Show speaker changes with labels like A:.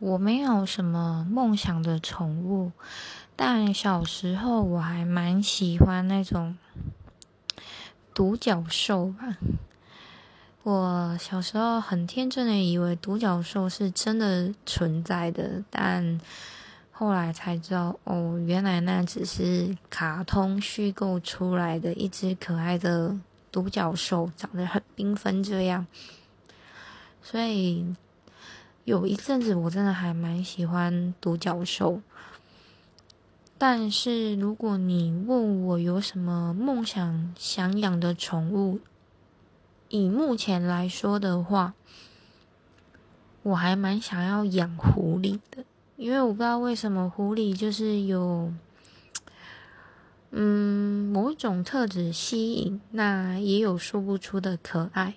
A: 我没有什么梦想的宠物，但小时候我还蛮喜欢那种独角兽吧。我小时候很天真的以为独角兽是真的存在的，但后来才知道，哦，原来那只是卡通虚构出来的一只可爱的独角兽，长得很缤纷这样。所以。有一阵子，我真的还蛮喜欢独角兽。但是，如果你问我有什么梦想想养的宠物，以目前来说的话，我还蛮想要养狐狸的，因为我不知道为什么狐狸就是有，嗯，某种特质吸引，那也有说不出的可爱。